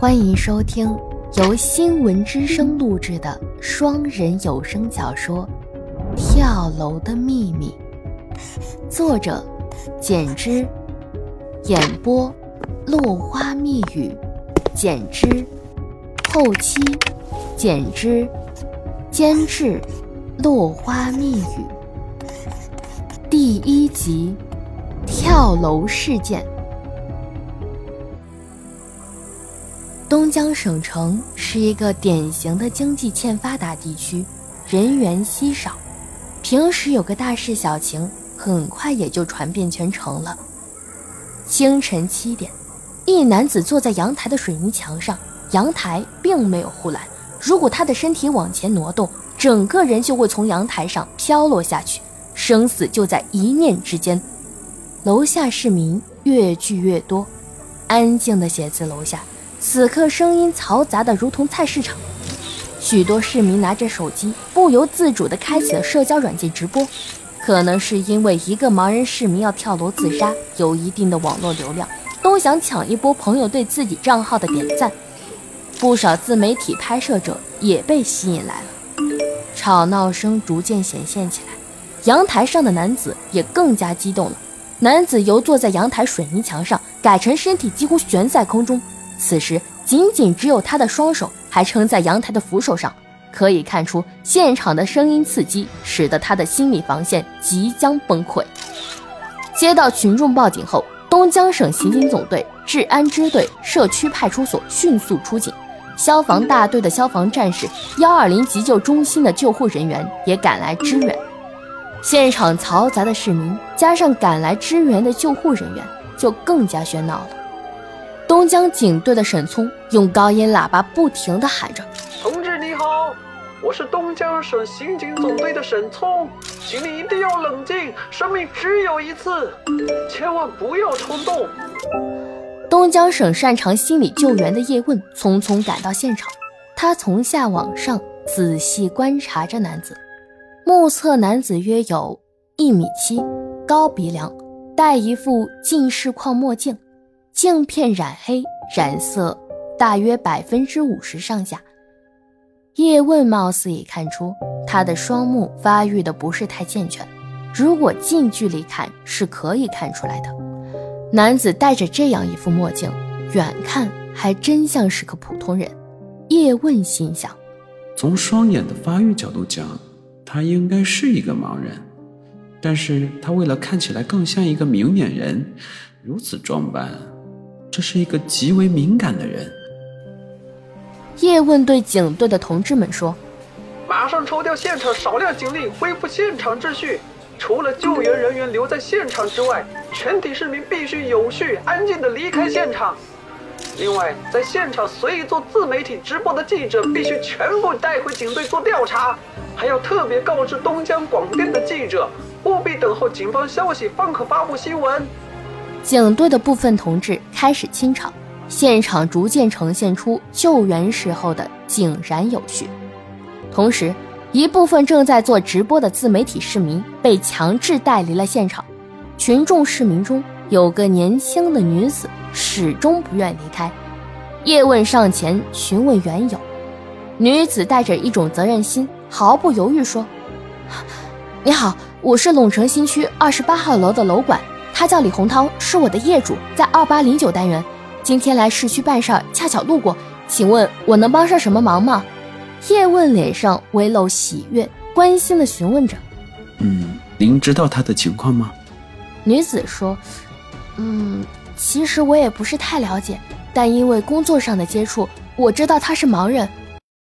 欢迎收听由新闻之声录制的双人有声小说《跳楼的秘密》，作者：简之，演播：落花密语，简之，后期：简之，监制：落花密语。第一集：跳楼事件。东江省城是一个典型的经济欠发达地区，人员稀少。平时有个大事小情，很快也就传遍全城了。清晨七点，一男子坐在阳台的水泥墙上，阳台并没有护栏，如果他的身体往前挪动，整个人就会从阳台上飘落下去，生死就在一念之间。楼下市民越聚越多，安静的写字楼下。此刻声音嘈杂的如同菜市场，许多市民拿着手机，不由自主地开启了社交软件直播。可能是因为一个盲人市民要跳楼自杀，有一定的网络流量，都想抢一波朋友对自己账号的点赞。不少自媒体拍摄者也被吸引来了，吵闹声逐渐显现起来。阳台上的男子也更加激动了，男子由坐在阳台水泥墙上，改成身体几乎悬在空中。此时，仅仅只有他的双手还撑在阳台的扶手上，可以看出现场的声音刺激使得他的心理防线即将崩溃。接到群众报警后，东江省刑警总队治安支队、社区派出所迅速出警，消防大队的消防战士、幺二零急救中心的救护人员也赶来支援。现场嘈杂的市民加上赶来支援的救护人员，就更加喧闹了。东江警队的沈聪用高音喇叭不停地喊着：“同志你好，我是东江省刑警总队的沈聪，请你一定要冷静，生命只有一次，千万不要冲动。”东江省擅长心理救援的叶问匆匆赶到现场，他从下往上仔细观察着男子，目测男子约有一米七，高鼻梁，戴一副近视框墨镜。镜片染黑，染色大约百分之五十上下。叶问貌似已看出他的双目发育的不是太健全，如果近距离看是可以看出来的。男子戴着这样一副墨镜，远看还真像是个普通人。叶问心想：从双眼的发育角度讲，他应该是一个盲人，但是他为了看起来更像一个明眼人，如此装扮。这是一个极为敏感的人。叶问对警队的同志们说：“马上抽调现场少量警力，恢复现场秩序。除了救援人员留在现场之外，全体市民必须有序、安静地离开现场。另外，在现场随意做自媒体直播的记者必须全部带回警队做调查。还要特别告知东江广电的记者，务必等候警方消息方可发布新闻。”警队的部分同志开始清场，现场逐渐呈现出救援时候的井然有序。同时，一部分正在做直播的自媒体市民被强制带离了现场。群众市民中有个年轻的女子始终不愿离开。叶问上前询问缘由，女子带着一种责任心，毫不犹豫说：“ 你好，我是陇城新区二十八号楼的楼管。”他叫李洪涛，是我的业主，在二八零九单元。今天来市区办事儿，恰巧路过，请问我能帮上什么忙吗？叶问脸上微露喜悦，关心的询问着：“嗯，您知道他的情况吗？”女子说：“嗯，其实我也不是太了解，但因为工作上的接触，我知道他是盲人，